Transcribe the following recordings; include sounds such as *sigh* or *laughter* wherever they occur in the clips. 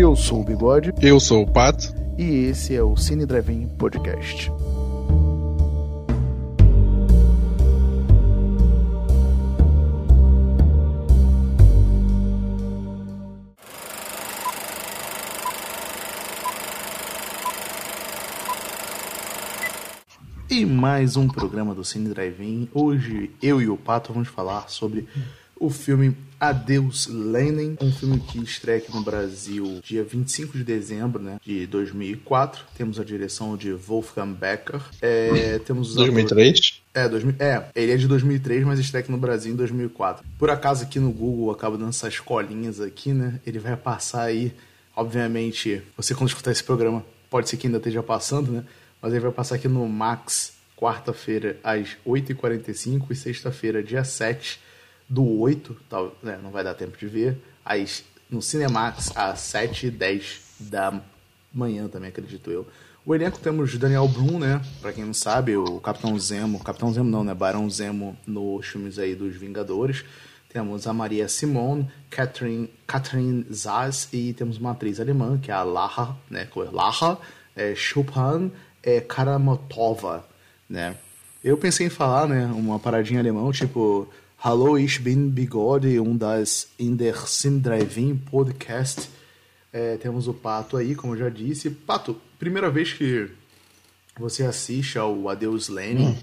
Eu sou o Bigode. Eu sou o Pato. E esse é o Cine Drive-In Podcast. E mais um programa do Cine Drive-In. Hoje eu e o Pato vamos falar sobre o filme Adeus Lenin, um filme que estreia aqui no Brasil dia 25 de dezembro né, de 2004. Temos a direção de Wolfgang Becker. É, temos 2003? É, 2000, é, ele é de 2003, mas estreia aqui no Brasil em 2004. Por acaso aqui no Google acaba dando essas colinhas aqui, né? Ele vai passar aí, obviamente, você quando escutar esse programa, pode ser que ainda esteja passando, né? Mas ele vai passar aqui no Max, quarta-feira, às 8h45 e sexta-feira, dia 7 do 8, tal, né, não vai dar tempo de ver, às, no Cinemax, às 7h10 da manhã também, acredito eu. O elenco temos Daniel Brum, né? Pra quem não sabe, o Capitão Zemo. Capitão Zemo não, né? Barão Zemo nos filmes aí dos Vingadores. Temos a Maria Simone, Catherine, Catherine Zaz e temos uma atriz alemã, que é a Laha, né? Laha é, Chopin é, Karamotova, né? Eu pensei em falar, né? Uma paradinha alemão, tipo... Hallo, ich bin Bigode und das in der Sin Drive-In Podcast. É, temos o Pato aí, como eu já disse. Pato, primeira vez que você assiste ao Adeus Lenin, hum.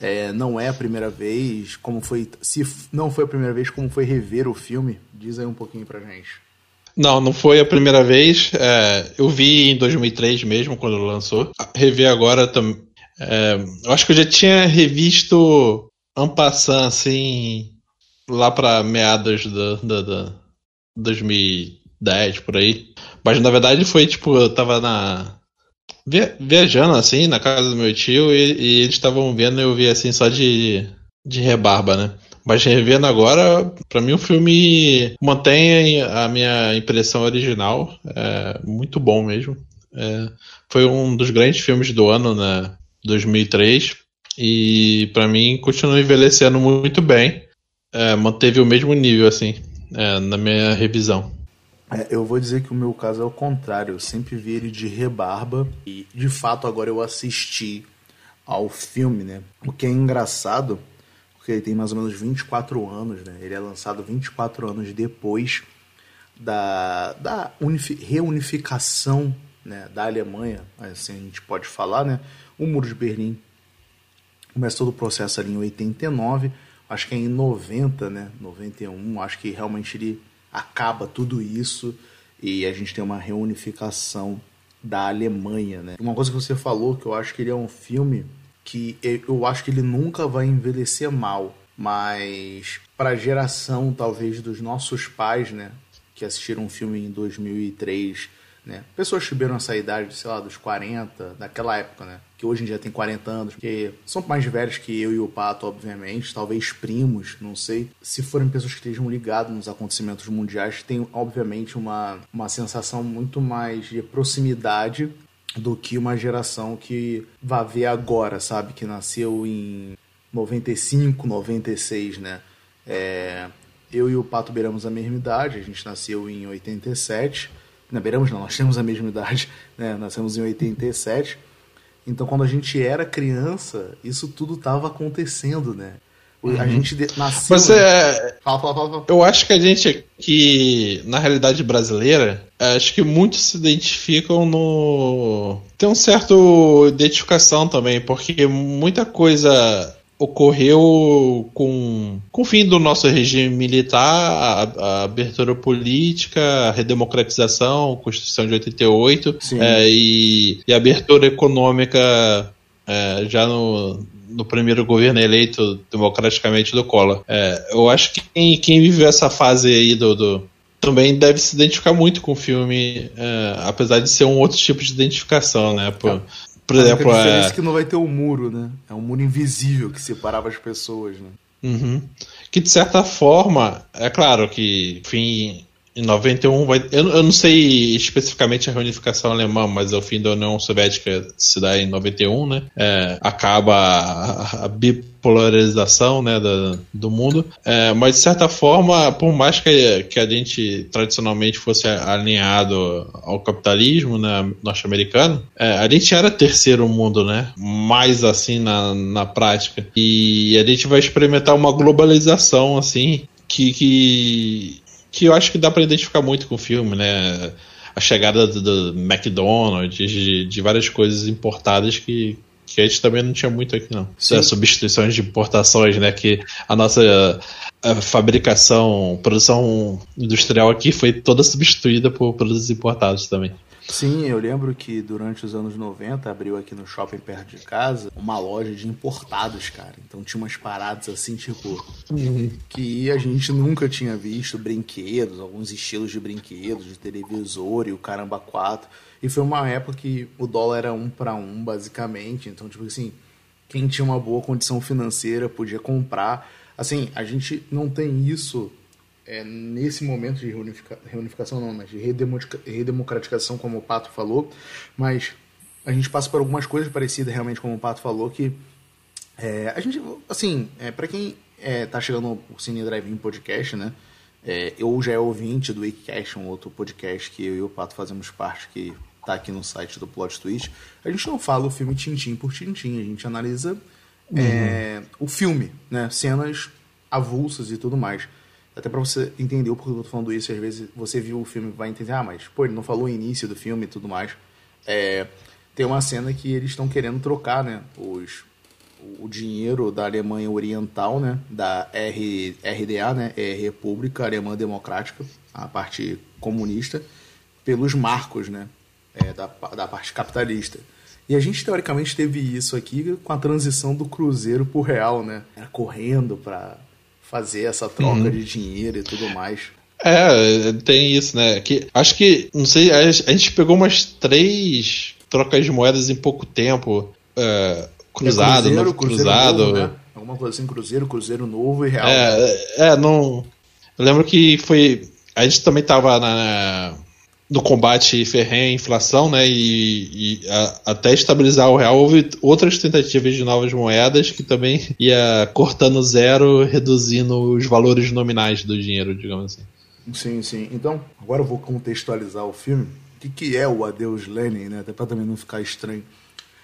é, não é a primeira vez, como foi, se não foi a primeira vez, como foi rever o filme? Diz aí um pouquinho pra gente. Não, não foi a primeira vez. É, eu vi em 2003 mesmo, quando lançou. Rever agora também. É, eu acho que eu já tinha revisto Ampassan, assim, lá para meados da, da, da 2010, por aí. Mas na verdade foi tipo, eu tava na. viajando assim, na casa do meu tio, e, e eles estavam vendo eu vi assim só de, de rebarba, né? Mas revendo agora, para mim o filme mantém a minha impressão original. É muito bom mesmo. É, foi um dos grandes filmes do ano, né? 2003. E para mim continua envelhecendo muito bem. É, manteve o mesmo nível, assim, é, na minha revisão. É, eu vou dizer que o meu caso é o contrário. Eu sempre vi ele de rebarba. E de fato agora eu assisti ao filme, né? O que é engraçado, porque ele tem mais ou menos 24 anos, né? Ele é lançado 24 anos depois da, da reunificação né, da Alemanha, assim a gente pode falar, né? O Muro de Berlim Começa todo o processo ali em 89, acho que é em 90, né? 91, acho que realmente ele acaba tudo isso e a gente tem uma reunificação da Alemanha, né? Uma coisa que você falou que eu acho que ele é um filme que eu acho que ele nunca vai envelhecer mal, mas para a geração talvez dos nossos pais, né, que assistiram um filme em 2003 né? Pessoas que tiveram essa idade, sei lá, dos 40, daquela época, né? Que hoje em dia tem 40 anos, que são mais velhos que eu e o Pato, obviamente, talvez primos, não sei. Se forem pessoas que estejam ligadas nos acontecimentos mundiais, tem, obviamente, uma, uma sensação muito mais de proximidade do que uma geração que vai ver agora, sabe? Que nasceu em 95, 96, né? É, eu e o Pato beiramos a mesma idade, a gente nasceu em 87 não, beiramos não, nós temos a mesma idade, *laughs* né? Nascemos em 87. Então, quando a gente era criança, isso tudo estava acontecendo, né? A uhum. gente nasceu. Mas é. Fala, fala, fala, fala. Eu acho que a gente aqui, na realidade brasileira, acho que muitos se identificam no. Tem um certo identificação também, porque muita coisa ocorreu com, com o fim do nosso regime militar, a, a abertura política, a redemocratização, a Constituição de 88 é, e, e a abertura econômica é, já no, no primeiro governo eleito democraticamente do Collor. É, eu acho que quem, quem viveu essa fase aí do, do também deve se identificar muito com o filme, é, apesar de ser um outro tipo de identificação, né? Por, por exemplo, a diferença é... é que não vai ter um muro, né? É um muro invisível que separava as pessoas, né? Uhum. Que de certa forma, é claro que, enfim, em 91 vai. Eu, eu, não sei especificamente a reunificação alemã, mas o fim da União Soviética se dá em 91, né? É, acaba a, a, bipolarização né, do, do mundo. É, mas de certa forma, por mais que, que a gente tradicionalmente fosse alinhado ao capitalismo né, norte-americano, é, a gente era terceiro mundo, né? Mais assim na, na prática. E a gente vai experimentar uma globalização assim que, que que eu acho que dá para identificar muito com o filme, né? A chegada do, do McDonald's, de, de, várias coisas importadas que, que a gente também não tinha muito aqui, não. Sim. Substituições de importações, né? Que a nossa a fabricação, produção industrial aqui foi toda substituída por produtos importados também. Sim, eu lembro que durante os anos 90 abriu aqui no shopping perto de casa uma loja de importados, cara. Então tinha umas paradas assim, tipo, que a gente nunca tinha visto, brinquedos, alguns estilos de brinquedos, de televisor e o caramba quatro. E foi uma época que o dólar era um para um, basicamente. Então, tipo assim, quem tinha uma boa condição financeira podia comprar. Assim, a gente não tem isso é, nesse momento de reunifica, reunificação, não, mas de redemocratização, como o Pato falou, mas a gente passa por algumas coisas parecidas, realmente, como o Pato falou, que é, a gente, assim, é, para quem é, tá chegando no Cine Drive-In Podcast, né, é, eu já é ouvinte do Wikicast, um outro podcast que eu e o Pato fazemos parte, que tá aqui no site do Plot Twist, a gente não fala o filme tintim por tintim, a gente analisa é, uhum. o filme, né, cenas avulsas e tudo mais. Até para você entender o porquê eu tô falando isso, às vezes você viu o filme vai entender, ah, mas pô, ele não falou o início do filme e tudo mais. É, tem uma cena que eles estão querendo trocar, né, os, o dinheiro da Alemanha Oriental, né, da R, RDA, né, é República Alemã Democrática, a parte comunista, pelos marcos, né, é, da, da parte capitalista. E a gente teoricamente teve isso aqui com a transição do cruzeiro pro real, né, correndo para fazer essa troca uhum. de dinheiro e tudo mais. É, tem isso, né? Que, acho que, não sei, a, gente pegou umas três trocas de moedas em pouco tempo. É, cruzado, é cruzeiro, cruzado. Novo, né? Alguma coisa assim, cruzeiro, cruzeiro novo e real. É, é, não. Eu lembro que foi. A gente também tava na, do combate ferrenho à inflação, né, e, e a, até estabilizar o real, houve outras tentativas de novas moedas que também *laughs* ia cortando zero, reduzindo os valores nominais do dinheiro, digamos assim. Sim, sim. Então, agora eu vou contextualizar o filme. O que, que é o Adeus Lenin, né, até para também não ficar estranho.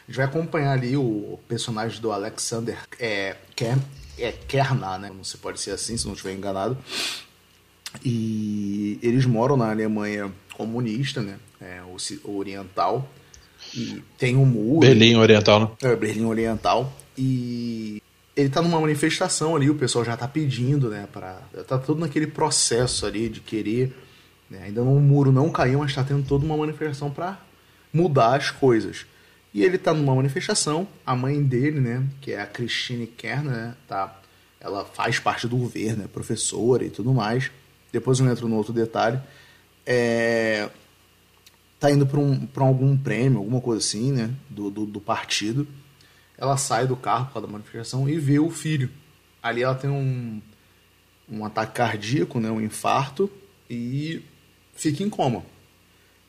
A gente vai acompanhar ali o personagem do Alexander é, Ker, é Kerna, né, não se pode ser assim, se não estiver enganado. E eles moram na Alemanha comunista, né? É, o, oriental. E tem um muro. Berlim Oriental, né? É, Berlim Oriental. E ele tá numa manifestação ali, o pessoal já tá pedindo, né? Pra, tá todo naquele processo ali de querer. Né, ainda o muro não caiu, mas tá tendo toda uma manifestação para mudar as coisas. E ele tá numa manifestação, a mãe dele, né? Que é a Christine Kerner, né? Tá, ela faz parte do governo, é professora e tudo mais. Depois eu entro no outro detalhe é, tá indo para um, algum prêmio, alguma coisa assim, né? Do, do, do, partido. Ela sai do carro para da manifestação e vê o filho. Ali ela tem um, um ataque cardíaco, né? Um infarto e fica em coma.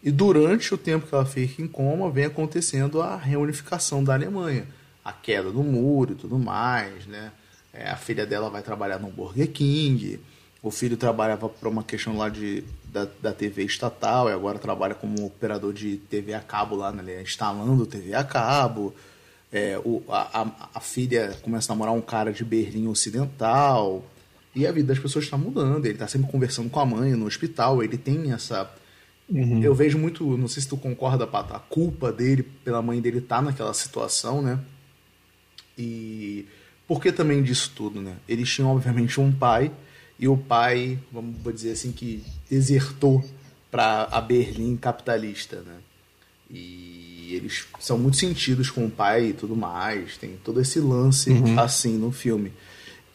E durante o tempo que ela fica em coma, vem acontecendo a reunificação da Alemanha. A queda do muro e tudo mais, né? É, a filha dela vai trabalhar no Burger King. O filho trabalhava para uma questão lá de da, da TV estatal e agora trabalha como operador de TV a cabo lá, né? instalando TV a cabo. É, o, a, a, filha começa a namorar um cara de Berlim Ocidental. E a vida das pessoas está mudando. Ele está sempre conversando com a mãe no hospital. Ele tem essa. Uhum. Eu vejo muito, não sei se tu concorda, Pato, a culpa dele pela mãe dele estar tá naquela situação, né? E por que também disso tudo, né? Eles tinham, obviamente, um pai e o pai, vamos dizer assim, que desertou para a Berlim capitalista, né? E eles são muito sentidos com o pai e tudo mais, tem todo esse lance uhum. assim no filme.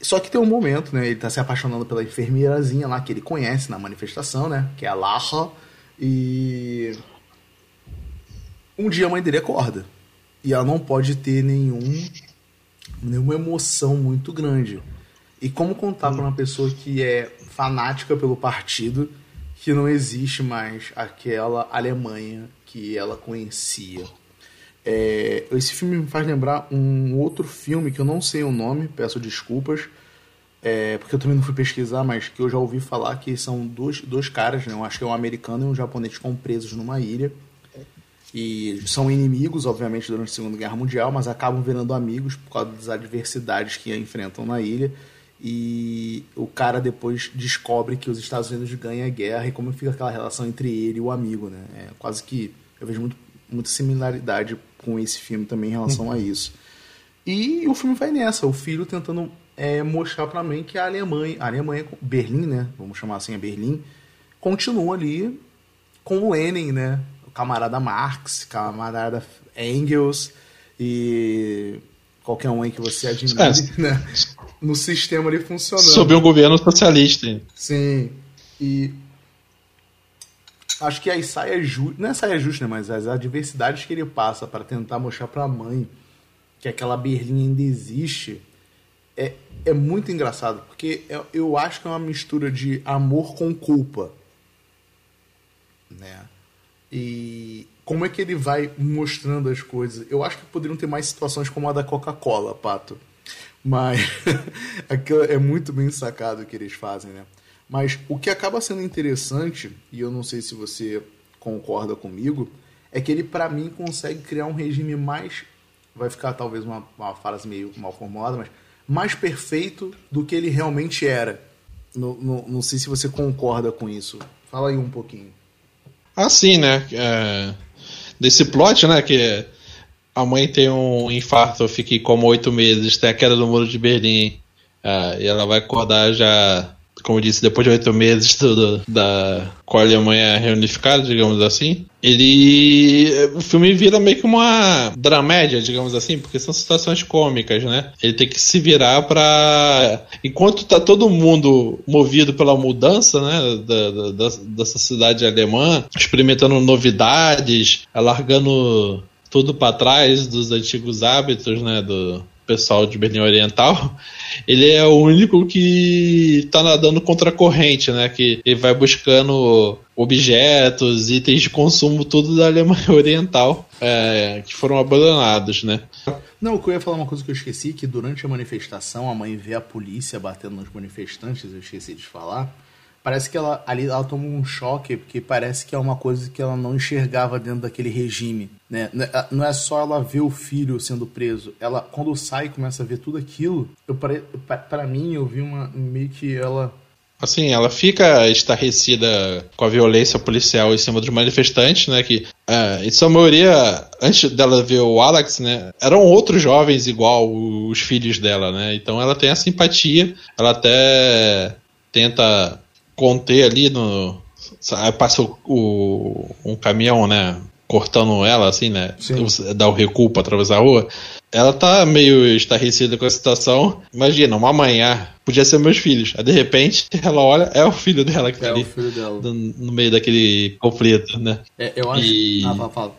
Só que tem um momento, né? Ele tá se apaixonando pela enfermeirazinha lá que ele conhece na manifestação, né? Que é a Lacha. E um dia a mãe dele acorda. E ela não pode ter nenhum nenhuma emoção muito grande. E como contar para uma pessoa que é fanática pelo partido, que não existe mais aquela Alemanha que ela conhecia. É, esse filme me faz lembrar um outro filme que eu não sei o nome, peço desculpas, é, porque eu também não fui pesquisar, mas que eu já ouvi falar que são dois, dois caras, né? eu acho que é um americano e um japonês que presos numa ilha. E são inimigos, obviamente, durante a Segunda Guerra Mundial, mas acabam virando amigos por causa das adversidades que enfrentam na ilha. E o cara depois descobre que os Estados Unidos ganham a guerra e como fica aquela relação entre ele e o amigo, né? É quase que eu vejo muito, muita similaridade com esse filme também em relação uhum. a isso. E o filme vai nessa, o filho tentando é, mostrar para mim que a Alemanha, a Alemanha, Berlim, né? Vamos chamar assim a Berlim, continua ali com o Lenin, né? O camarada Marx, camarada Engels e qualquer um aí que você admire, é. né? No sistema ali funcionando. Sob um governo socialista. Sim. E acho que aí saia justa, não é saia justa, né, mas as adversidades que ele passa para tentar mostrar para a mãe que aquela Berlim ainda existe é, é muito engraçado, porque eu, eu acho que é uma mistura de amor com culpa. Né? E como é que ele vai mostrando as coisas? Eu acho que poderiam ter mais situações como a da Coca-Cola, Pato. Mas *laughs* aquilo é muito bem sacado o que eles fazem, né? Mas o que acaba sendo interessante, e eu não sei se você concorda comigo, é que ele, para mim, consegue criar um regime mais. Vai ficar talvez uma, uma frase meio mal formulada, mas mais perfeito do que ele realmente era. Não, não, não sei se você concorda com isso. Fala aí um pouquinho. Ah, sim, né? É... Desse plot, né? Que a mãe tem um infarto, fica como oito meses, tem a queda do muro de Berlim. Uh, e ela vai acordar já, como eu disse, depois de oito meses da com a Alemanha reunificada, digamos assim. Ele. O filme vira meio que uma dramédia, digamos assim, porque são situações cômicas, né? Ele tem que se virar para Enquanto tá todo mundo movido pela mudança, né? Da, da, da alemã, experimentando novidades, largando tudo para trás dos antigos hábitos, né, do pessoal de Berlim Oriental, *laughs* ele é o único que está nadando contra a corrente, né, que ele vai buscando objetos, itens de consumo, tudo da Alemanha *laughs* Oriental, é, que foram abandonados, né. Não, eu ia falar uma coisa que eu esqueci, que durante a manifestação a mãe vê a polícia batendo nos manifestantes, eu esqueci de falar, parece que ela ali ela toma um choque, porque parece que é uma coisa que ela não enxergava dentro daquele regime. Né? Não é só ela ver o filho sendo preso. Ela, quando sai e começa a ver tudo aquilo, eu para mim eu vi uma meio que ela Assim, ela fica estarrecida com a violência policial em cima dos manifestantes, né? Que, uh, em sua maioria, antes dela ver o Alex, né? Eram outros jovens igual os filhos dela, né? Então ela tem a simpatia, ela até tenta conter ali no. Aí passa o, o, um caminhão, né? Cortando ela, assim, né? Sim. Dá o recuo pra atravessar a rua. Ela tá meio estarrecida com a situação. Imagina, uma manhã, podia ser meus filhos. Aí de repente, *laughs* ela olha, é o filho dela que tá é ali. No, no, meio daquele conflito, né? É, eu acho. E... Ah, fala, fala.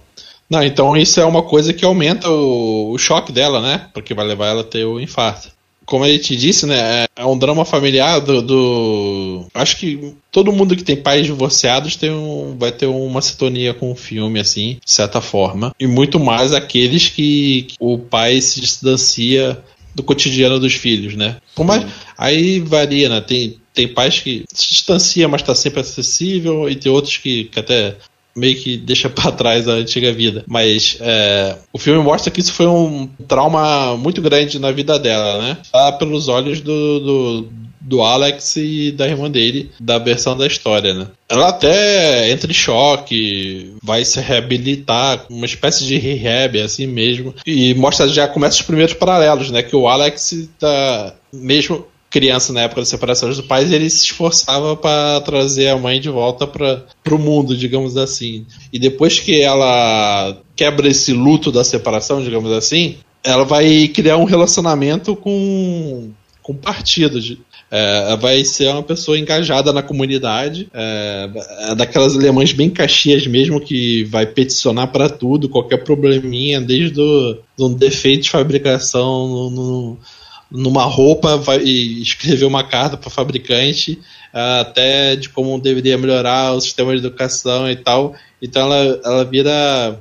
Não, então isso é uma coisa que aumenta o, o choque dela, né? Porque vai levar ela a ter o infarto como a gente disse, né? É um drama familiar do, do, Acho que todo mundo que tem pais divorciados tem um, vai ter uma sintonia com o filme, assim, de certa forma. E muito mais aqueles que, que o pai se distancia do cotidiano dos filhos, né? Por mais, aí varia, né? Tem, tem pais que se distancia, mas está sempre acessível, e tem outros que, que até meio que deixa para trás a antiga vida. Mas é, o filme mostra que isso foi um trauma muito grande na vida dela, né? Tá pelos olhos do, do, do, Alex e da irmã dele, da versão da história, né? Ela até entra em choque, vai se reabilitar, uma espécie de rehab, assim mesmo. E mostra, já começa os primeiros paralelos, né? Que o Alex tá mesmo criança na época da separação dos pais, ele se esforçava para trazer a mãe de volta para o mundo, digamos assim. E depois que ela quebra esse luto da separação, digamos assim, ela vai criar um relacionamento com com partido. De, é, vai ser uma pessoa engajada na comunidade, é, é daquelas alemãs bem caxias mesmo, que vai peticionar para tudo, qualquer probleminha, desde do, do defeito de fabricação no, no numa roupa vai, e escrever uma carta para fabricante até de como deveria melhorar o sistema de educação e tal. Então ela, ela vira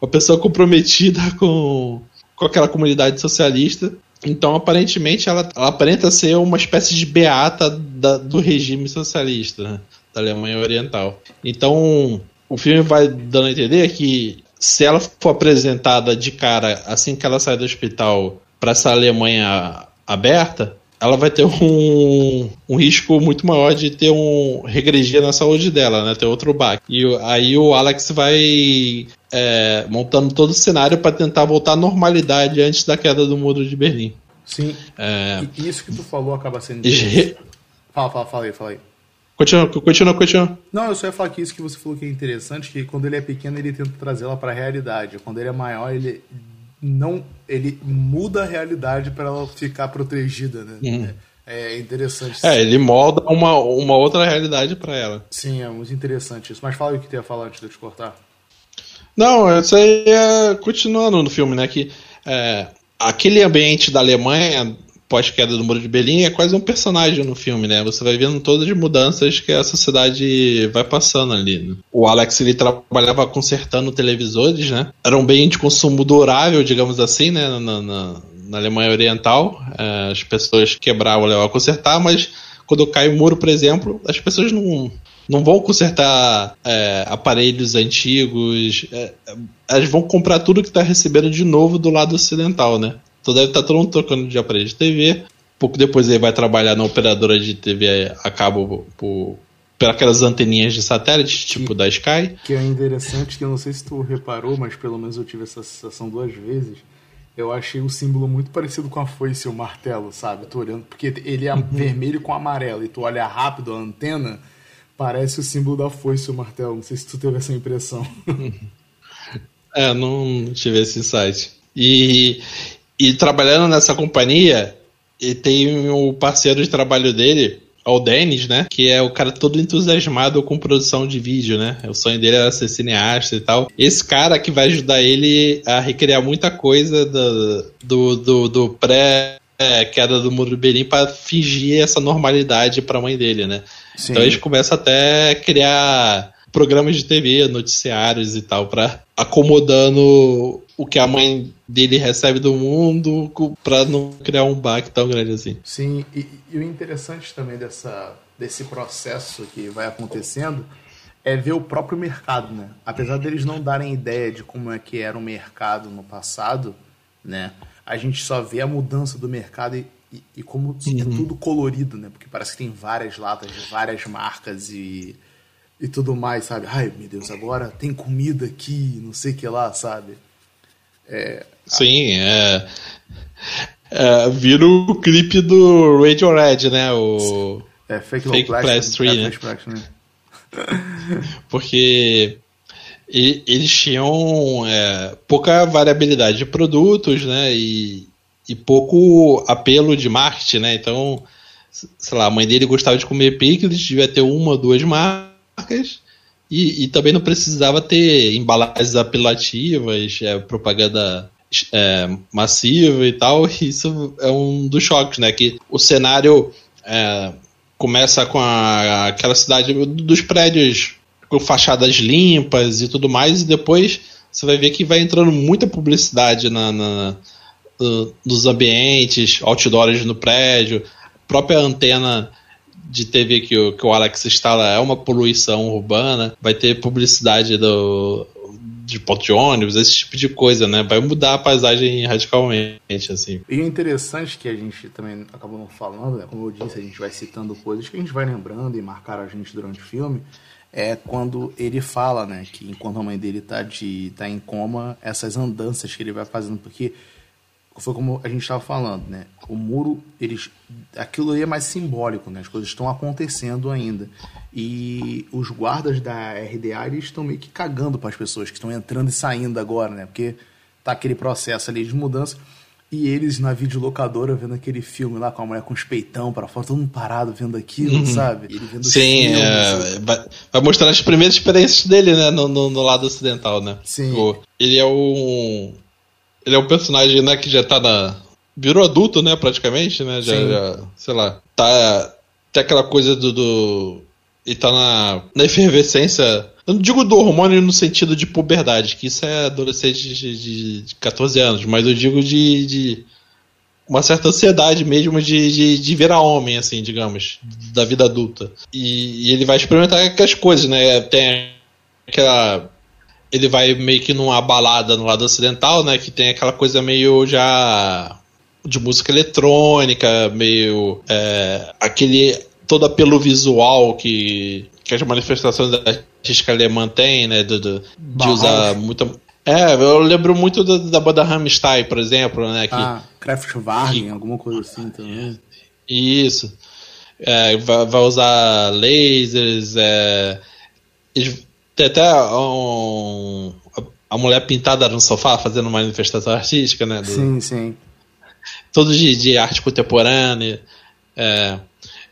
uma pessoa comprometida *laughs* com, com aquela comunidade socialista. Então, aparentemente, ela, ela aparenta ser uma espécie de beata da, do regime socialista né, da Alemanha Oriental. Então, o filme vai dando a entender que se ela for apresentada de cara assim que ela sai do hospital para essa Alemanha aberta, ela vai ter um, um risco muito maior de ter um regredir na saúde dela, né? Ter outro baque. E aí o Alex vai é, montando todo o cenário para tentar voltar à normalidade antes da queda do muro de Berlim. Sim. É... E isso que tu falou acaba sendo. E... Fala, fala, fala aí, fala aí. Continua, continua, continua. Não, eu só ia falar que isso que você falou que é interessante, que quando ele é pequeno ele tenta trazê-la para a realidade. Quando ele é maior, ele não ele muda a realidade para ela ficar protegida, né? Uhum. É, é, interessante. É, ele molda uma, uma outra realidade para ela. Sim, é muito interessante isso. Mas fala o que tu ia falar antes de eu te cortar. Não, isso aí é continuando no filme, né? Que é, aquele ambiente da Alemanha pós-queda do Muro de Berlim é quase um personagem no filme, né? Você vai vendo todas as mudanças que a sociedade vai passando ali. Né? O Alex ele trabalhava consertando televisores, né? Era um bem de consumo durável, digamos assim, né? Na, na, na Alemanha Oriental, é, as pessoas quebravam, levavam a consertar, mas quando cai o muro, por exemplo, as pessoas não, não vão consertar é, aparelhos antigos, é, elas vão comprar tudo que está recebendo de novo do lado ocidental, né? Então deve estar tá todo mundo trocando de aparelho de TV. Pouco depois ele vai trabalhar na operadora de TV a cabo por, por aquelas anteninhas de satélite, tipo da Sky. Que é interessante, que eu não sei se tu reparou, mas pelo menos eu tive essa sensação duas vezes. Eu achei o símbolo muito parecido com a foice e o martelo, sabe? Tô olhando, porque ele é uhum. vermelho com amarelo, e tu olha rápido a antena, parece o símbolo da foice e o martelo. Não sei se tu teve essa impressão. *laughs* é, não tive esse insight. E, e trabalhando nessa companhia, e tem o parceiro de trabalho dele, o Dennis, né? Que é o cara todo entusiasmado com produção de vídeo, né? O sonho dele era ser cineasta e tal. Esse cara que vai ajudar ele a recriar muita coisa do, do, do, do pré queda do muro do Berlim para fingir essa normalidade para a mãe dele, né? Sim. Então eles começam até a criar programas de TV, noticiários e tal, para acomodando o que a mãe dele recebe do mundo para não criar um baque tão grande assim. Sim, e, e, o interessante também dessa, desse processo que vai acontecendo é ver o próprio mercado, né? Apesar deles não darem ideia de como é que era o mercado no passado, né? A gente só vê a mudança do mercado e, e, e como uhum. é tudo colorido, né? Porque parece que tem várias latas de várias marcas e e tudo mais, sabe? Ai, meu Deus, agora tem comida aqui, não sei o que lá, sabe? É, Sim, é, é. Vira o clipe do Radiohead, né? O. É, Fake, fake Blast 3, né? né? *laughs* Porque eles tinham é, pouca variabilidade de produtos, né? E, e pouco apelo de marketing, né? Então, sei lá, a mãe dele gostava de comer picles, devia ter uma ou duas marcas marcas e, e também não precisava ter embalagens apelativas, é, propaganda é, massiva e tal. E *laughs* isso é um dos choques, né? Que o cenário é, começa com a, aquela cidade dos prédios com fachadas limpas e tudo mais, e depois você vai ver que vai entrando muita publicidade na, na nos ambientes, outdoors no prédio, própria antena de TV que o, que o Alex instala é uma poluição urbana, vai ter publicidade do, de ponto de ônibus, esse tipo de coisa, né? Vai mudar a paisagem radicalmente, assim. E o interessante que a gente também acabou não falando, né? como eu disse, a gente vai citando coisas que a gente vai lembrando e marcaram a gente durante o filme, é quando ele fala, né, que enquanto a mãe dele tá, de, tá em coma, essas andanças que ele vai fazendo, porque foi como a gente estava falando, né? O muro, eles, aquilo aí é mais simbólico, né? As coisas estão acontecendo ainda. E os guardas da RDA eles estão meio que cagando para as pessoas que estão entrando e saindo agora, né? Porque tá aquele processo ali de mudança. E eles na videolocadora vendo aquele filme lá com a mulher com os peitão para fora, todo mundo parado vendo aquilo, uhum. sabe? Ele vendo Sim, filme, é, vai, vai, mostrar as primeiras experiências dele, né? No, no, no lado ocidental, né? Sim. ele é um ele é um personagem né, que já tá na, virou adulto, né, praticamente, né? Já, já, sei lá, tá. Tem aquela coisa do. do ele tá na, na efervescência. Eu não digo do hormônio no sentido de puberdade, que isso é adolescente de, de, de 14 anos, mas eu digo de, de uma certa ansiedade mesmo de, de, de, virar homem, assim, digamos, da vida adulta. E, e ele vai experimentar aquelas coisas, né? Tem aquela ele vai meio que numa balada no lado ocidental, né? Que tem aquela coisa meio já de música eletrônica, meio é, aquele todo apelo visual que, que as manifestações da artística alemã têm, né? De, de, de usar muita. É, eu lembro muito da, da banda Rammstein, por exemplo, né? Que, ah, Kraftwerk, alguma coisa assim também. Isso. É, vai, vai, usar lasers, é, tem até um, a mulher pintada no sofá fazendo uma manifestação artística, né? Do, sim, sim. Todos de, de arte contemporânea. É,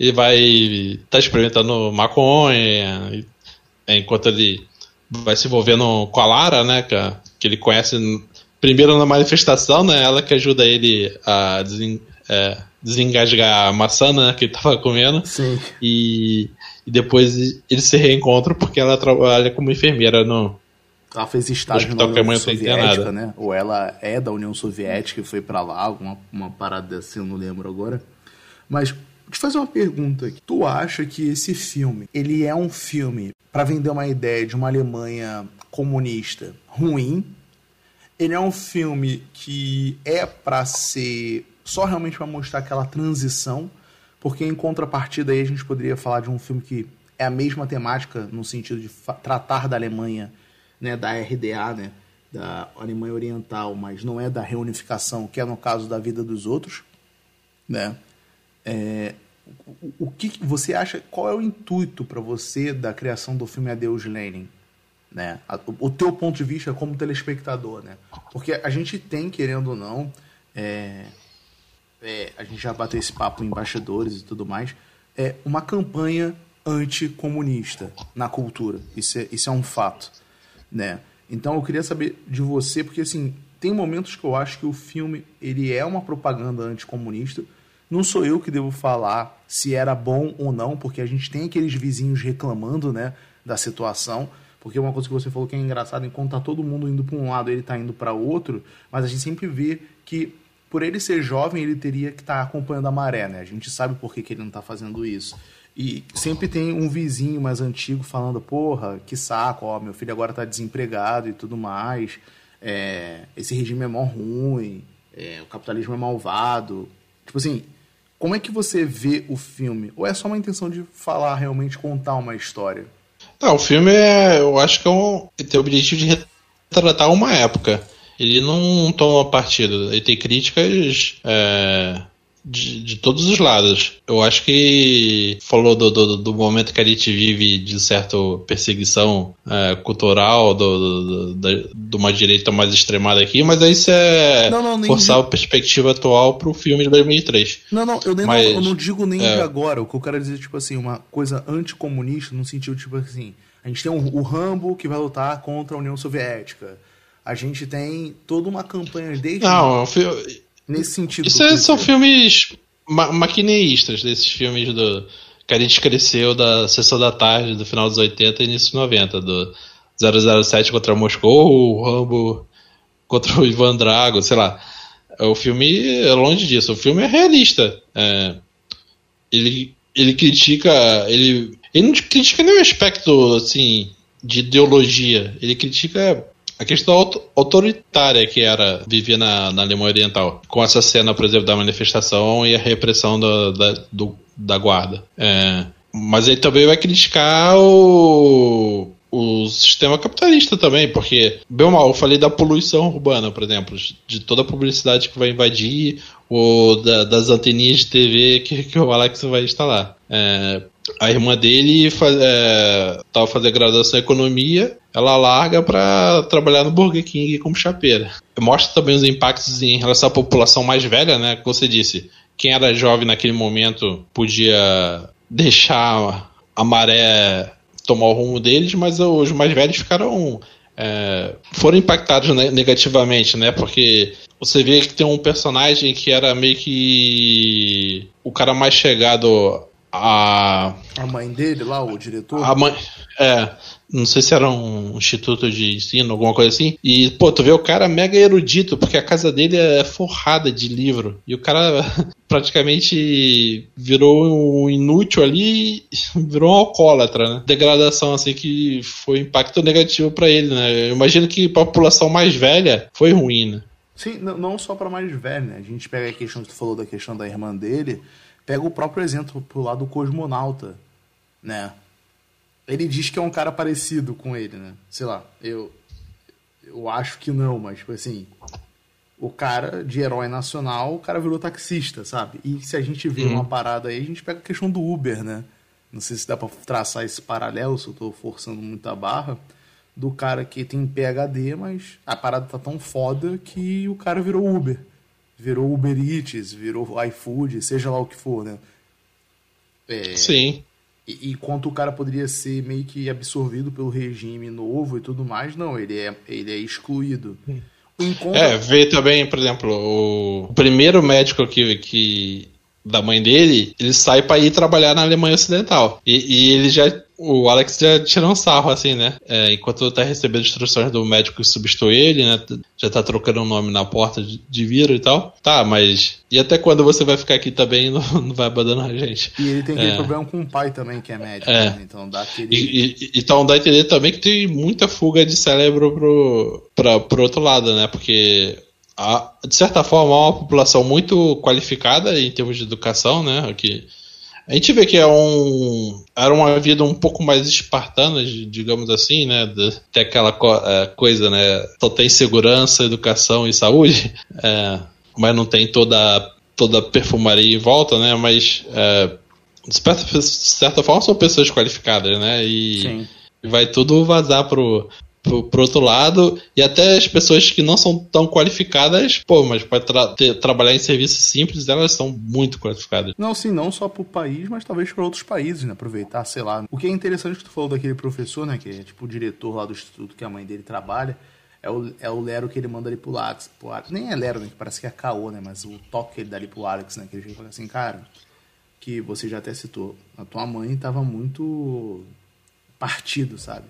ele vai estar tá experimentando maconha é, enquanto ele vai se envolvendo com a Lara, né? Que, que ele conhece primeiro na manifestação, né? Ela que ajuda ele a desen, é, desengasgar a maçã né, que ele estava comendo. Sim. E e depois eles se reencontram porque ela trabalha como enfermeira no. Ela fez estágio na União Soviética, né? Ou ela é da União Soviética e foi para lá, alguma uma parada assim, eu não lembro agora. Mas te fazer uma pergunta aqui. Tu acha que esse filme, ele é um filme para vender uma ideia de uma Alemanha comunista ruim? Ele é um filme que é para ser só realmente para mostrar aquela transição porque em contrapartida aí a gente poderia falar de um filme que é a mesma temática no sentido de tratar da Alemanha, né, da RDA, né, da Alemanha Oriental, mas não é da reunificação, que é no caso da vida dos outros, né? É, o, o que você acha? Qual é o intuito para você da criação do filme Adeus Lenin? Né? O, teu ponto de vista como telespectador, né? Porque a gente tem, querendo ou não, é, é, a gente já bateu esse papo em embaixadores e tudo mais, é uma campanha anticomunista na cultura. Isso é, isso é um fato, né? Então eu queria saber de você, porque assim, tem momentos que eu acho que o filme ele é uma propaganda anticomunista. Não sou eu que devo falar se era bom ou não, porque a gente tem aqueles vizinhos reclamando, né, da situação. Porque uma coisa que você falou que é engraçado, enquanto tá todo mundo indo para um lado, ele tá indo para outro, mas a gente sempre vê que por ele ser jovem, ele teria que estar tá acompanhando a maré, né? A gente sabe por que, que ele não está fazendo isso. E sempre tem um vizinho mais antigo falando, porra, que saco, ó, meu filho agora está desempregado e tudo mais. É, esse regime é mó ruim, é, o capitalismo é malvado. Tipo assim, como é que você vê o filme? Ou é só uma intenção de falar, realmente contar uma história? Não, o filme é, eu acho que é um, tem o objetivo de retratar uma época ele não toma partido. Ele tem críticas é, de, de, todos os lados. Eu acho que falou do, do, do, momento que a gente vive de certa perseguição é, cultural do, do, de uma direita mais extremada aqui, mas aí isso é não, não, forçar a perspectiva atual para o filme de 2003. Não, não, eu, nem mas, não, eu não digo nem é, de agora. O que eu quero dizer, tipo assim, uma coisa anticomunista no sentido, tipo assim, a gente tem o, o Rambo que vai lutar contra a União Soviética a gente tem toda uma campanha desde. Não, nesse sentido. Isso é, são filmes ma maquineístas, desses filmes do. Que a gente cresceu da sessão da tarde do final dos 80 e início dos 90, do 007 contra Moscou, o Rambo contra o Ivan Drago, sei lá. O filme é longe disso, o filme é realista. É, ele, ele critica. Ele, ele não critica nenhum aspecto assim de ideologia. Ele critica a questão autoritária que era vivia na, na Alemanha Oriental, com essa cena, por exemplo, da manifestação e a repressão da, da, do, da guarda. É, mas ele também vai criticar o, o sistema capitalista também, porque, bem mal, eu falei da poluição urbana, por exemplo, de toda a publicidade que vai invadir, ou da, das anteninhas de TV que, que o Alex vai instalar. É, a irmã dele faz, é, tava fazendo graduação em economia, ela larga para trabalhar no Burger King como chapeira. Mostra também os impactos em relação à população mais velha, né? Como você disse, quem era jovem naquele momento podia deixar a maré tomar o rumo deles, mas os mais velhos ficaram é, foram impactados negativamente, né? Porque você vê que tem um personagem que era meio que o cara mais chegado a. A mãe dele lá, o diretor? A mãe. É. Não sei se era um instituto de ensino, alguma coisa assim. E, pô, tu vê o cara mega erudito, porque a casa dele é forrada de livro. E o cara *laughs* praticamente virou um inútil ali *laughs* virou um alcoólatra, né? Degradação, assim, que foi um impacto negativo para ele, né? Eu imagino que pra população mais velha foi ruim, né? Sim, não só para mais velho, né? A gente pega a questão que tu falou da questão da irmã dele, pega o próprio exemplo pro lado do cosmonauta, né? Ele diz que é um cara parecido com ele, né? Sei lá, eu eu acho que não, mas tipo assim, o cara de herói nacional, o cara virou taxista, sabe? E se a gente vê uhum. uma parada aí, a gente pega a questão do Uber, né? Não sei se dá para traçar esse paralelo, se eu tô forçando muita barra, do cara que tem PhD, mas a parada tá tão foda que o cara virou Uber. Virou Uber Eats, virou iFood, seja lá o que for, né? É... Sim. E, quanto o cara poderia ser meio que absorvido pelo regime novo e tudo mais, não, ele é, ele é excluído. Encontro... É, vê também, por exemplo, o primeiro médico que, que da mãe dele, ele sai para ir trabalhar na Alemanha Ocidental. E, e ele já o Alex já tirou um sarro, assim, né? É, enquanto tá recebendo instruções do médico que substitui ele, né? Já tá trocando um nome na porta de, de vírus e tal. Tá, mas. E até quando você vai ficar aqui também e *laughs* não, não vai abandonar a gente? E ele tem aquele é. problema com o pai também, que é médico, é. Né? Então dá aquele. E, e, então dá a entender também que tem muita fuga de cérebro pro, pra, pro outro lado, né? Porque de certa forma, é uma população muito qualificada em termos de educação, né? Que a gente vê que é um, era uma vida um pouco mais espartana, digamos assim, né? Tem aquela co é, coisa, né? Só tem segurança, educação e saúde, *laughs* é, mas não tem toda, toda a perfumaria em volta, né? Mas, é, de certa forma, são pessoas qualificadas, né? E, Sim. vai tudo vazar pro, pro, outro lado, e até as pessoas que não são tão qualificadas, pô, mas para tra trabalhar em serviços simples, elas são muito qualificadas. Não, sim, não só pro país, mas talvez para outros países, né? Aproveitar, sei lá. O que é interessante que tu falou daquele professor, né? Que é tipo o diretor lá do instituto que a mãe dele trabalha. É o, é o Lero que ele manda ali pro Alex, pro Alex. Nem é Lero, né? Que parece que é caô, né? Mas o toque que ele dá ali pro Alex, né? Que ele fala assim, cara, que você já até citou, a tua mãe tava muito partido, sabe?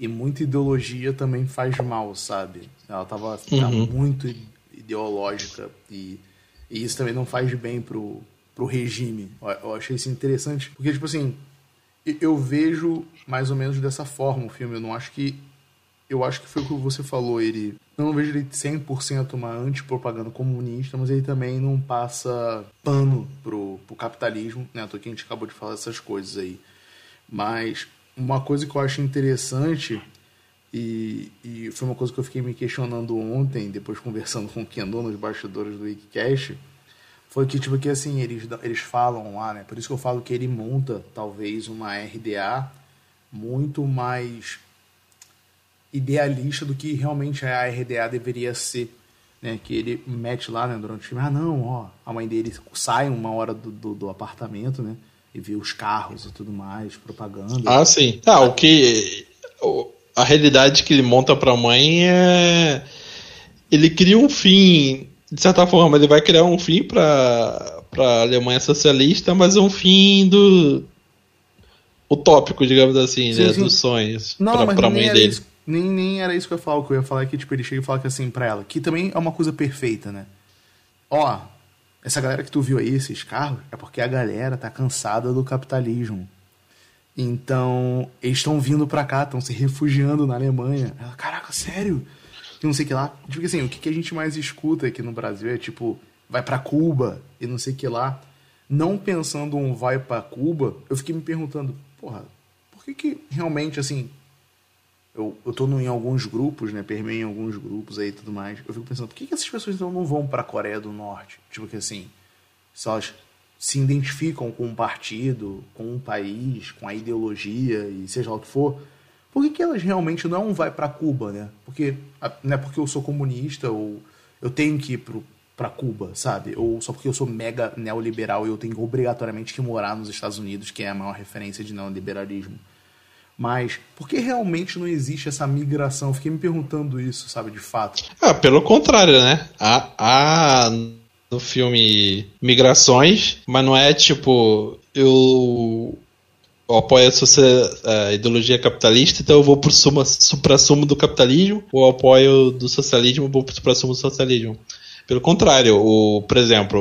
E muita ideologia também faz mal, sabe? Ela tava uhum. muito ideológica e, e, isso também não faz bem pro, pro regime. Eu achei isso interessante, porque, tipo assim, eu vejo mais ou menos dessa forma o filme. Eu não acho que. Eu acho que foi o que você falou, ele. Eu não vejo ele 100% uma antipropaganda comunista, mas ele também não passa pano pro, pro capitalismo, né? Tô aqui a gente acabou de falar essas coisas aí. Mas uma coisa que eu acho interessante, e, e foi uma coisa que eu fiquei me questionando ontem, depois conversando com o Kendo nos bastidores do Wikicast, foi que, tipo, que assim, eles, eles falam lá, né? Por isso que eu falo que ele monta, talvez, uma RDA muito mais idealista do que realmente a RDA deveria ser. Né, que ele mete lá né, durante o filme, ah não, ó, a mãe dele sai uma hora do, do, do apartamento, né? E ver os carros e tudo mais, propaganda. Ah, sim. Ah, o que. A realidade que ele monta pra mãe é. Ele cria um fim. De certa forma, ele vai criar um fim pra, pra Alemanha socialista, mas um fim do. utópico, digamos assim, sim, né? Sim. Dos sonhos. Não, pra, pra mãe dele. Isso, nem, nem era isso que eu ia falar. O que eu ia falar é que tipo, ele chega e fala que assim pra ela, que também é uma coisa perfeita, né? Ó, essa galera que tu viu aí, esses carros, é porque a galera tá cansada do capitalismo. Então, eles estão vindo pra cá, estão se refugiando na Alemanha. Ela, Caraca, sério? E não sei o que lá. Tipo assim, o que, que a gente mais escuta aqui no Brasil é tipo, vai para Cuba e não sei o que lá. Não pensando um vai para Cuba, eu fiquei me perguntando, porra, por que que realmente, assim, eu, eu tô em alguns grupos, né? Permeio em alguns grupos aí e tudo mais. Eu fico pensando, por que, que essas pessoas então não vão para a Coreia do Norte? Tipo que assim, se elas se identificam com um partido, com um país, com a ideologia e seja lá o que for, por que, que elas realmente não vai para Cuba, né? Porque não é porque eu sou comunista ou eu tenho que ir para Cuba, sabe? Ou só porque eu sou mega neoliberal e eu tenho obrigatoriamente que morar nos Estados Unidos, que é a maior referência de neoliberalismo. Mas por que realmente não existe essa migração? Eu fiquei me perguntando isso, sabe, de fato. Ah, pelo contrário, né? Há, há no filme migrações, mas não é tipo eu apoio a, ideologia capitalista, então eu vou pro supra-sumo do capitalismo, ou apoio do socialismo, vou pro supra-sumo do socialismo. Pelo contrário, o, por exemplo,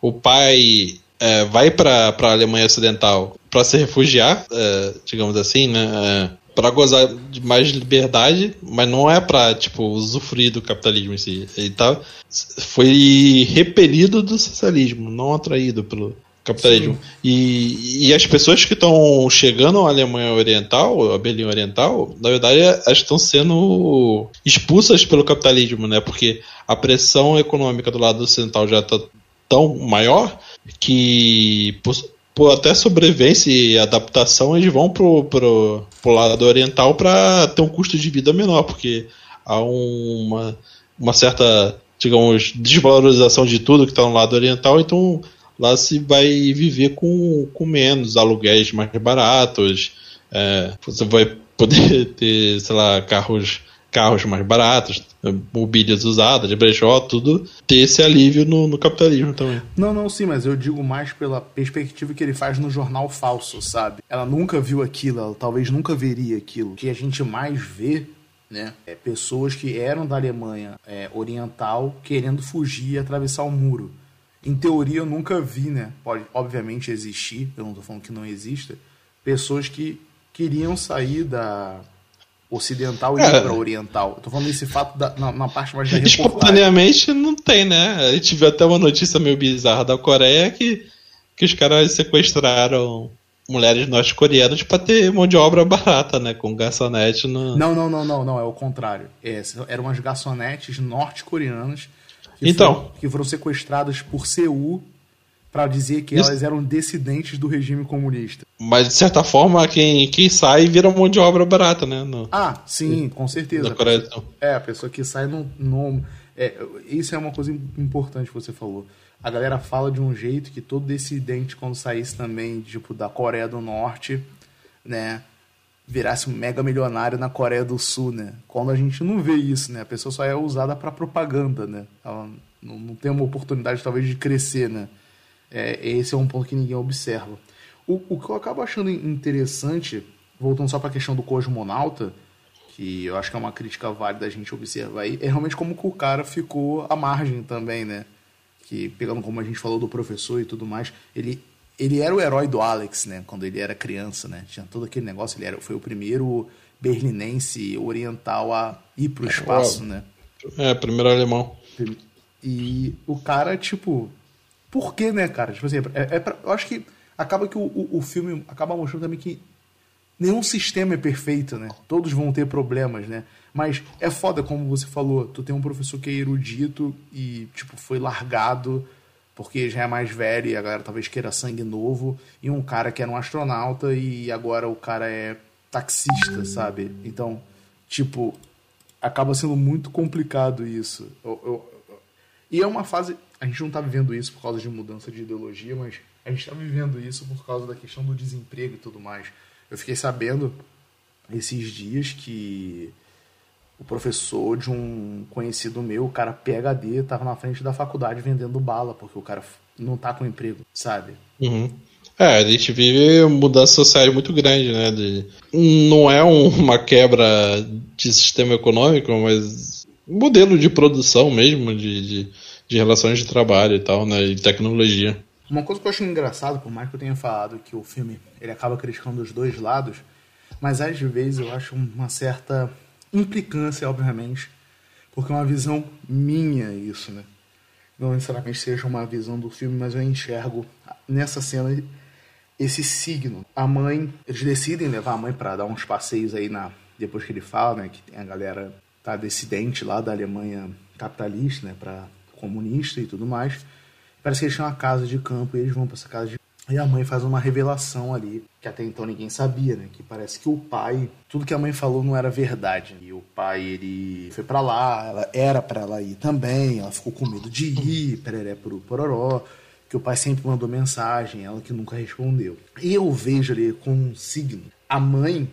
o, o pai é, vai para a Alemanha Ocidental para se refugiar, *laughs* é, digamos assim, né? É, para gozar de mais liberdade, mas não é para tipo usufruir do capitalismo em si. Ele tá, foi repelido do socialismo, não atraído pelo capitalismo. E, e as pessoas que estão chegando à Alemanha Oriental, a Berlim Oriental, na verdade, elas estão sendo expulsas pelo capitalismo, né? Porque a pressão econômica do lado ocidental já está tão maior que por, por, até sobrevivência e adaptação eles vão pro, pro, pro lado oriental para ter um custo de vida menor, porque há uma, uma certa, digamos, desvalorização de tudo que está no lado oriental, então lá se vai viver com, com menos aluguéis mais baratos, é, você vai poder *laughs* ter, sei lá, carros carros mais baratos, mobílias usadas, de brechó, tudo, ter esse alívio no, no, capitalismo também. Não, não, sim, mas eu digo mais pela perspectiva que ele faz no jornal falso, sabe? Ela nunca viu aquilo, ela talvez nunca veria aquilo. O que a gente mais vê né? É pessoas que eram da Alemanha é, Oriental querendo fugir e atravessar o muro. Em teoria, eu nunca vi, né? Pode, obviamente, existir, eu não estou falando que não exista, pessoas que queriam sair da, ocidental e é. para oriental. Eu tô falando desse fato da, na, na, parte mais da *laughs* Espontaneamente não tem, né? A gente viu até uma notícia meio bizarra da Coreia que, que os caras sequestraram mulheres norte-coreanas para ter mão de obra barata, né? Com garçonete no... Não, não, não, não, não, é o contrário. É, eram as garçonetes norte-coreanas que, então. foram, que foram sequestradas por Seul para dizer que Isso. elas eram dissidentes do regime comunista. Mas, de certa forma, quem, quem sai vira mão de obra barata, né? No, ah, sim, com certeza. É, a pessoa que sai não. não é, isso é uma coisa importante que você falou. A galera fala de um jeito que todo dissidente, quando saísse também, tipo, da Coreia do Norte, né? Virasse um mega milionário na Coreia do Sul, né? Quando a gente não vê isso, né? A pessoa só é usada para propaganda, né? Ela não, não tem uma oportunidade, talvez, de crescer, né? É, esse é um ponto que ninguém observa. O, o que eu acabo achando interessante, voltando só para a questão do cosmonauta, que eu acho que é uma crítica válida a gente observar aí, é realmente como que o cara ficou à margem também, né? Que, pegando como a gente falou do professor e tudo mais, ele, ele era o herói do Alex, né? Quando ele era criança, né? Tinha todo aquele negócio, ele era, foi o primeiro berlinense oriental a ir para o espaço, né? É, primeiro alemão. E o cara, tipo, por que, né, cara? Tipo assim, é, é pra, eu acho que acaba que o, o, o, filme acaba mostrando também que nenhum sistema é perfeito, né? Todos vão ter problemas, né? Mas é foda, como você falou, tu tem um professor que é erudito e, tipo, foi largado porque já é mais velho e a galera talvez queira sangue novo, e um cara que era um astronauta e agora o cara é taxista, sabe? Então, tipo, acaba sendo muito complicado isso. Eu, eu, e é uma fase a gente não está vivendo isso por causa de mudança de ideologia, mas a gente está vivendo isso por causa da questão do desemprego e tudo mais. Eu fiquei sabendo esses dias que o professor de um conhecido meu, o cara PHD, estava na frente da faculdade vendendo bala, porque o cara não está com emprego, sabe? Uhum. É, a gente vive mudança social muito grande, né? De, não é um, uma quebra de sistema econômico, mas modelo de produção mesmo, de, de de relações de trabalho e tal, né? E tecnologia. Uma coisa que eu acho engraçado, por mais que eu tenha falado que o filme ele acaba criticando os dois lados, mas às vezes eu acho uma certa implicância, obviamente, porque é uma visão minha isso, né? Não necessariamente seja uma visão do filme, mas eu enxergo nessa cena esse signo. A mãe, eles decidem levar a mãe para dar uns passeios aí na depois que ele fala, né, que a galera tá dissidente lá da Alemanha capitalista, né, para comunista e tudo mais. Parece que eles tinham uma casa de campo e eles vão para essa casa de e a mãe faz uma revelação ali, que até então ninguém sabia, né? Que parece que o pai, tudo que a mãe falou não era verdade. E o pai, ele foi para lá, ela era para ela ir também, ela ficou com medo de ir, pereré pro pororó, que o pai sempre mandou mensagem, ela que nunca respondeu. E eu vejo ali com um signo. A mãe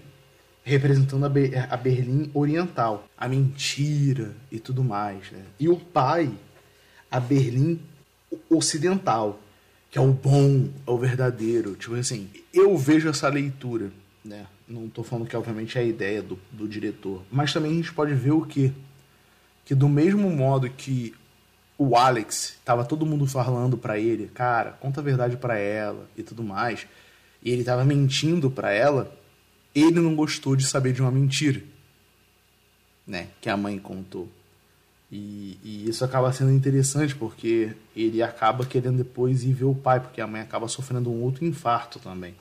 representando a, Be a Berlim Oriental, a mentira e tudo mais. Né? E o pai, a Berlim Ocidental, que é o bom, é o verdadeiro. Tipo assim, eu vejo essa leitura, né? Não estou falando que obviamente é a ideia do, do diretor, mas também a gente pode ver o que que do mesmo modo que o Alex tava todo mundo falando para ele, cara, conta a verdade para ela e tudo mais, e ele tava mentindo para ela, ele não gostou de saber de uma mentira, né, que a mãe contou. E, e, isso acaba sendo interessante porque ele acaba querendo depois ir ver o pai, porque a mãe acaba sofrendo um outro infarto também.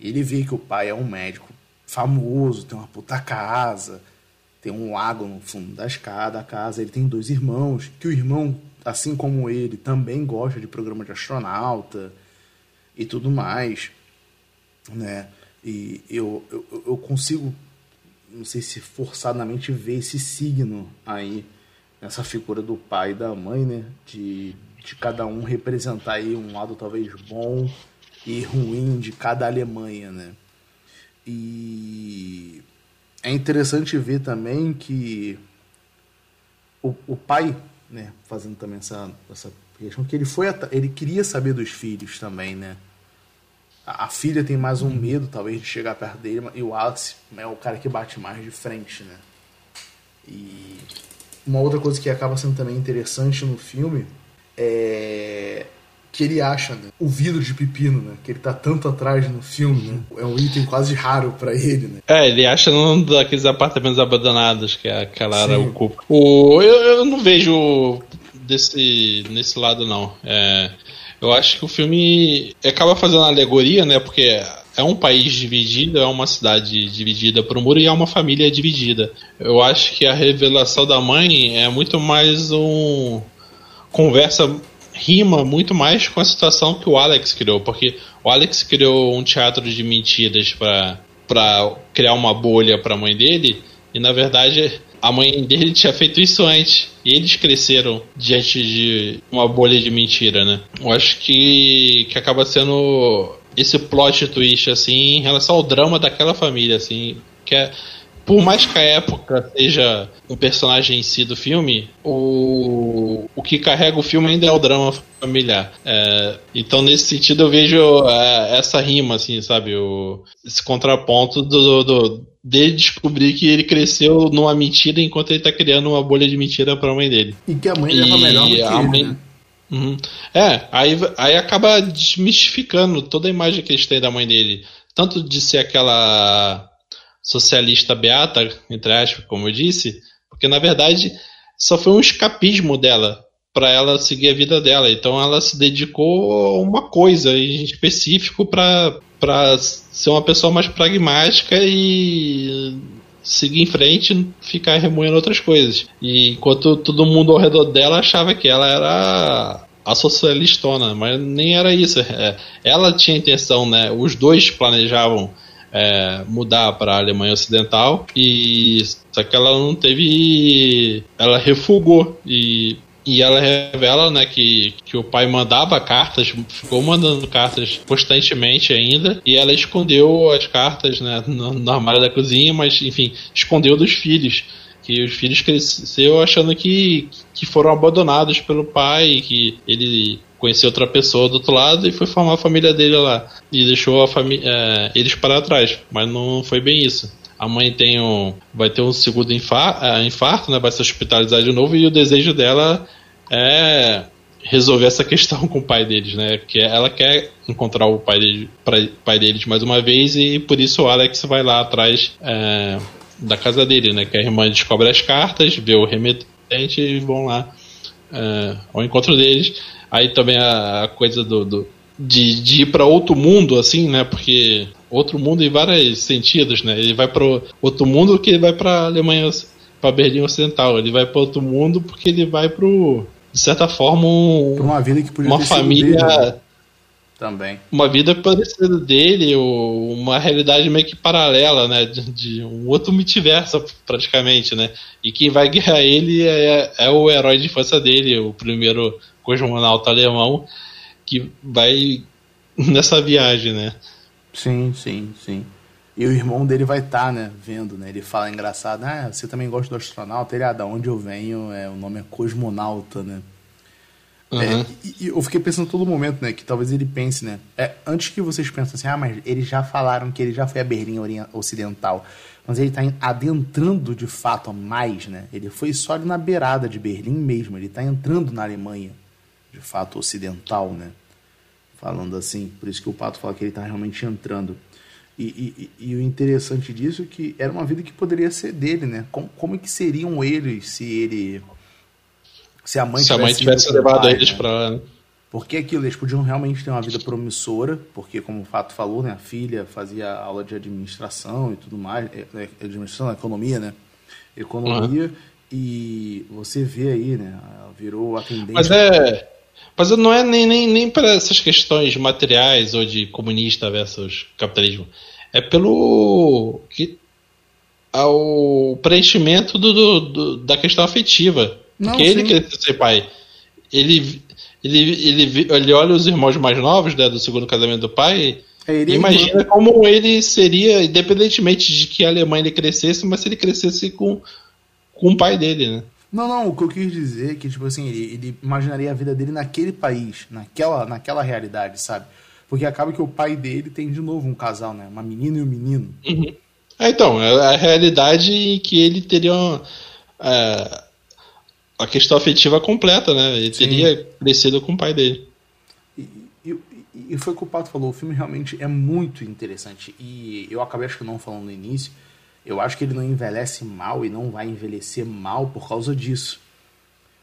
Ele vê que o pai é um médico famoso, tem uma puta casa, tem um lago no fundo da escada, da casa. Ele tem dois irmãos, que o irmão, assim como ele, também gosta de programa de astronauta e tudo mais, né? E eu, eu, eu consigo, não sei se forçadamente, ver esse signo aí, nessa figura do pai e da mãe, né? De, de cada um representar aí um lado talvez bom e ruim de cada Alemanha, né? E é interessante ver também que o, o pai, né, fazendo também essa, essa questão, que ele foi ele queria saber dos filhos também, né? A, a filha tem mais um medo, talvez, de chegar perto dele, e o Alex é o cara que bate mais de frente, né? E uma outra coisa que acaba sendo também interessante no filme é que ele acha, né? O vidro de pepino, né? Que ele tá tanto atrás no filme, né? É um item quase raro para ele, né? É, ele acha num daqueles apartamentos abandonados que aquela área ocupa. O, eu, eu não vejo desse, nesse lado, não. É, eu acho que o filme acaba fazendo alegoria, né? Porque é um país dividido, é uma cidade dividida por um muro e é uma família dividida. Eu acho que a revelação da mãe é muito mais um conversa rima muito mais com a situação que o Alex criou, porque o Alex criou um teatro de mentiras para criar uma bolha para a mãe dele, e na verdade a mãe dele tinha feito isso antes. E eles cresceram diante de uma bolha de mentira, né? Eu acho que, que acaba sendo esse plot twist, assim, em relação ao drama daquela família, assim, que é por mais que a época seja um personagem em si do filme, o, o que carrega o filme ainda é o drama familiar. É, então, nesse sentido, eu vejo é, essa rima, assim, sabe? O, esse contraponto do, do, dele descobrir que ele cresceu numa mentira enquanto ele tá criando uma bolha de mentira pra mãe dele. E que a mãe leva melhor do que a ele, mãe... né? Uhum. É, aí, aí acaba desmistificando toda a imagem que eles têm da mãe dele. Tanto de ser aquela socialista beata, entre aspas, como eu disse, porque na verdade só foi um escapismo dela para ela seguir a vida dela. Então ela se dedicou a uma coisa em específico para ser uma pessoa mais pragmática e seguir em frente ficar remoendo outras coisas. E enquanto todo mundo ao redor dela achava que ela era a socialistona, mas nem era isso. É, ela tinha intenção, né? Os dois planejavam é, mudar para a Alemanha Ocidental. E só que ela não teve, ela refugou. E e ela revela né, que, que o pai mandava cartas, ficou mandando cartas constantemente ainda, e ela escondeu as cartas né, no, no armário da cozinha, mas enfim, escondeu dos filhos. Que os filhos cresceu achando que, que foram abandonados pelo pai, que ele conheceu outra pessoa do outro lado e foi formar a família dele lá. E deixou é, eles para trás. Mas não foi bem isso. A mãe tem um, vai ter um segundo infarto, é, infarto, né? Vai ser hospitalizada de novo e o desejo dela é resolver essa *laughs* questão com o pai deles, né? Que ela quer encontrar o pai, dele, pai deles mais uma vez e por isso o Alex vai lá atrás é, da casa dele, né? Que a irmã descobre as cartas, vê o remetente e vão lá é, ao encontro deles. Aí também a, a coisa do, do de, de, ir para outro mundo, assim, né? Porque outro mundo em vários sentidos, né? Ele vai para outro mundo que ele vai para Alemanha, para Berlim Ocidental. Ele vai para outro mundo porque ele vai para de certa forma um, uma vida que podia uma família dele, né? também uma vida parecida dele ou uma realidade meio que paralela né de, de, um outro multiverso praticamente né e quem vai guiar ele é, é o herói de infância dele o primeiro cosmonauta alemão que vai *laughs* nessa viagem, né? Sim, sim, sim. E o irmão dele vai estar, tá, né, vendo, né? Ele fala engraçado, ah, você também gosta do astronauta? Ele, ah, da onde eu venho, é, o nome é cosmonauta, né? Uhum. É, e, e, eu fiquei pensando todo momento, né, que talvez ele pense, né, é, antes que vocês pensem assim, ah, mas eles já falaram que ele já foi a Berlim Ocidental, mas ele está adentrando de fato mais, né, ele foi só ali na beirada de Berlim mesmo, ele está entrando na Alemanha, de fato ocidental, né, falando assim, por isso que o Pato fala que ele está realmente entrando. E, e, e, o interessante disso é que era uma vida que poderia ser dele, né? Como, como é que seriam eles se ele se a mãe, se a mãe tivesse levado pai, eles né? para né? Porque aquilo, eles podiam realmente ter uma vida promissora, porque, como o Fato falou, né, a filha fazia aula de administração e tudo mais, é, é, administração, economia, né? Economia, uhum. e você vê aí, né, virou atendente. Mas é. Mas não é nem, nem, nem para essas questões materiais ou de comunista versus capitalismo. É pelo. Que, ao preenchimento do, do, do da questão afetiva. Não, Porque sim. ele queria ser pai. Ele, ele, ele, ele olha os irmãos mais novos né, do segundo casamento do pai é, e imagina como ele seria, independentemente de que a Alemanha ele crescesse, mas se ele crescesse com, com o pai dele, né? Não, não, o que eu quis dizer é que, tipo assim, ele, ele imaginaria a vida dele naquele país, naquela, naquela realidade, sabe? Porque acaba que o pai dele tem de novo um casal, né? Uma menina e um menino. Uhum. É, então, é a realidade em que ele teria. É, a questão afetiva completa, né? Ele Sim. teria crescido com o pai dele. E, e, e, foi o que o Pato falou, o filme realmente é muito interessante. E eu acabei acho que não falando no início, eu acho que ele não envelhece mal e não vai envelhecer mal por causa disso.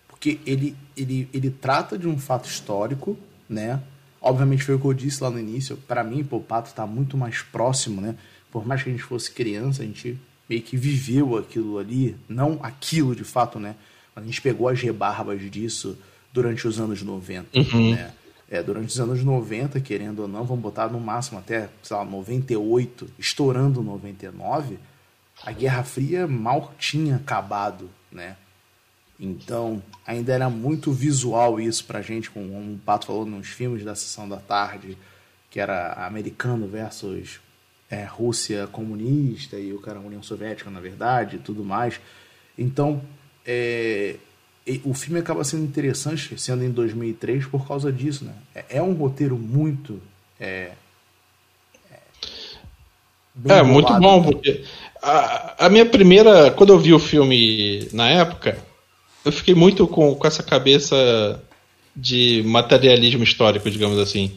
Porque ele, ele, ele trata de um fato histórico, né? Obviamente foi o que eu disse lá no início. Para mim, pô, o Pato tá muito mais próximo, né? Por mais que a gente fosse criança, a gente meio que viveu aquilo ali, não aquilo de fato, né? A gente pegou as rebarbas disso durante os anos 90, uhum. né? É, durante os anos 90, querendo ou não, vamos botar no máximo até, sei lá, 98, estourando 99, a Guerra Fria mal tinha acabado, né? Então, ainda era muito visual isso pra gente, como o Pato falou nos filmes da Sessão da Tarde, que era americano versus é, Rússia comunista e o cara União Soviética, na verdade, e tudo mais. Então, é, o filme acaba sendo interessante, sendo em 2003, por causa disso. Né? É, é um roteiro muito. É, é, é muito bom, né? porque a, minha primeira. Quando eu vi o filme na época, eu fiquei muito com, com essa cabeça de materialismo histórico, digamos assim.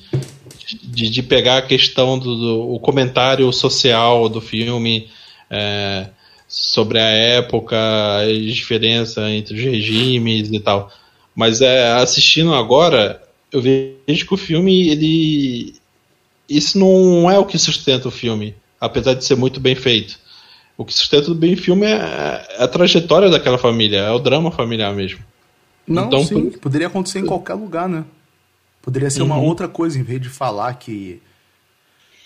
De, de pegar a questão do, do o comentário social do filme. É, sobre a época, a diferença entre os regimes e tal. Mas é, assistindo agora, eu vejo que o filme, ele. Isso não é o que sustenta o filme, apesar de ser muito bem feito. O que sustenta o bem filme é, é a trajetória daquela família, é o drama familiar mesmo. Não, então, sim, por... poderia acontecer em qualquer lugar, né? Poderia ser uhum. uma outra coisa, em vez de falar que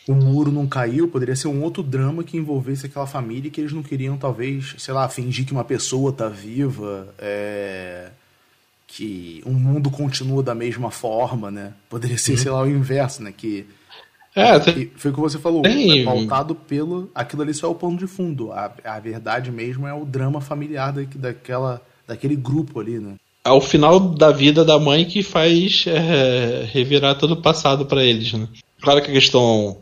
o muro não caiu, poderia ser um outro drama que envolvesse aquela família e que eles não queriam, talvez, sei lá, fingir que uma pessoa tá viva, é... que um mundo continua da mesma forma, né? Poderia ser, uhum. sei lá, o inverso, né? Que, é, tem... foi o que você falou, tem... é pautado pelo... Aquilo ali só é o pano de fundo, a, a verdade mesmo é o drama familiar da, daquela, daquele grupo ali, né? É o final da vida da mãe que faz é, revirar todo o passado para eles, né? Claro que a questão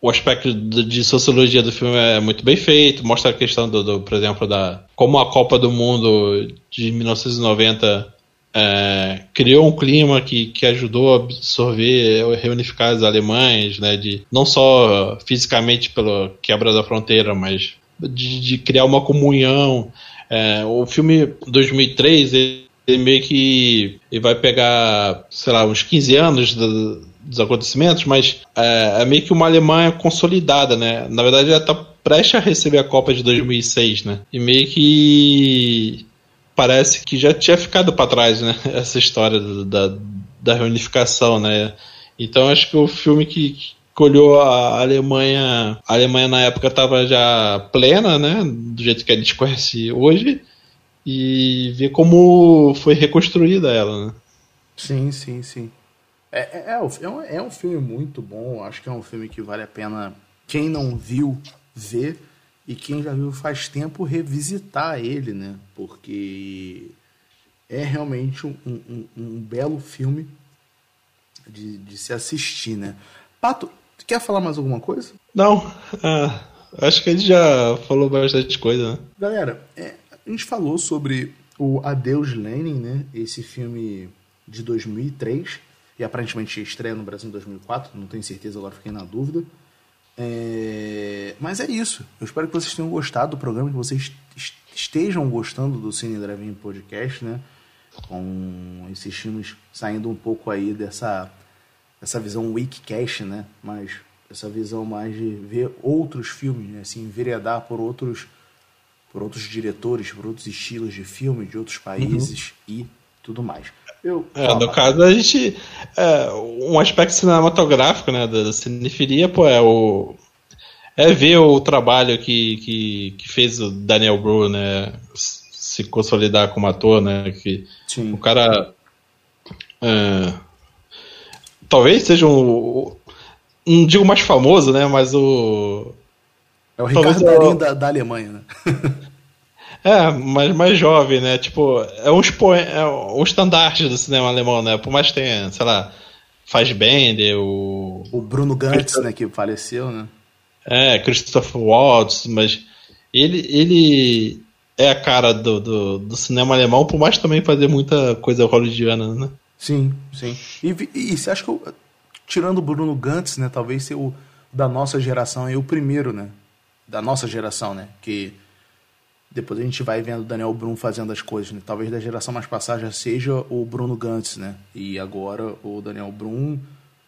o aspecto de sociologia do filme é muito bem feito, mostra a questão do, do por exemplo, da como a Copa do Mundo de 1990 é, criou um clima que, que ajudou a absorver, reunificar as alemães, né, de, não só fisicamente pela quebra da fronteira, mas de, de criar uma comunhão. É, o filme 2003 ele, ele meio que ele vai pegar, sei lá, uns 15 anos do, dos acontecimentos, mas é, é, meio que uma Alemanha consolidada, né? Na verdade, ela está prestes a receber a Copa de 2006, né? E meio que parece que já tinha ficado para trás, né? *laughs* Essa história da, da reunificação, né? Então acho que o filme que, olhou a Alemanha, a Alemanha na época estava já plena, né? Do jeito que a gente conhece hoje e ver como foi reconstruída ela, né? Sim, sim, sim. É, é, é, é, um, é um filme muito bom, acho que é um filme que vale a pena. Quem não viu, ver e quem já viu faz tempo revisitar ele, né? Porque é realmente um, um, um belo filme de, de, se assistir, né? Pato, quer falar mais alguma coisa? Não, ah, acho que a gente já falou bastante coisa, né? Galera, é, a gente falou sobre o Adeus Lenin, né? Esse filme de 2003 e aparentemente estreia no Brasil em 2004, não tenho certeza, agora fiquei na dúvida. É... Mas é isso. Eu espero que vocês tenham gostado do programa, que vocês estejam gostando do Cine Drive-In Podcast, né? Com esses filmes saindo um pouco aí dessa, dessa visão weekcast, né? Mas essa visão mais de ver outros filmes, né? Assim, enveredar por outros, por outros diretores, por outros estilos de filme de outros países uhum. e tudo mais. Eu, é, no caso, a gente. É, um aspecto cinematográfico, né, da cinefilia, pô, é o. É ver o trabalho que, que, que fez o Daniel Bru, né? Se consolidar como ator, né? Que Sim. o cara. É, talvez seja um. Não digo mais famoso, né? Mas o. É o Ricardo Darim da, da Alemanha, né? *laughs* É, mas mais jovem, né? Tipo, é um, é um estandarte do cinema alemão, né? Por mais que tenha, sei lá, faz Bender, o. O Bruno Gantz, né? Que faleceu, né? É, Christopher Waltz, mas ele, ele é a cara do, do, do, cinema alemão, por mais também fazer muita coisa hollywoodiana, né? Sim, sim. E, e, você acha que, eu, tirando o Bruno Gantz, né? Talvez ser o da nossa geração é o primeiro, né? Da nossa geração, né? Que depois a gente vai vendo o Daniel Brum fazendo as coisas, né? Talvez da geração mais passada já seja o Bruno Gantz, né? E agora o Daniel Brum.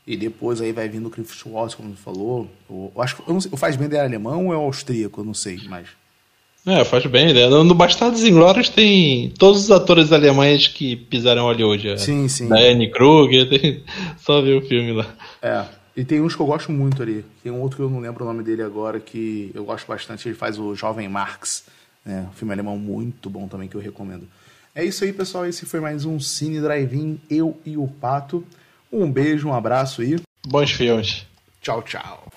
E depois aí vai vindo o Cliff Schwartz, como você falou. O, eu acho que o Faz Bem é alemão ou é austríaco, eu não sei, mas. É, faz bem, né? No Bastardos Inglórios tem todos os atores alemães que pisaram Hollywood. Sim, sim. Anne Kruger, tem... *laughs* só ver o filme lá. É, e tem uns que eu gosto muito ali. Tem um outro que eu não lembro o nome dele agora, que eu gosto bastante, ele faz o Jovem Marx. É, um filme alemão muito bom também que eu recomendo. É isso aí, pessoal. Esse foi mais um Cine Drive-In, eu e o Pato. Um beijo, um abraço e. Bons filmes. Tchau, tchau.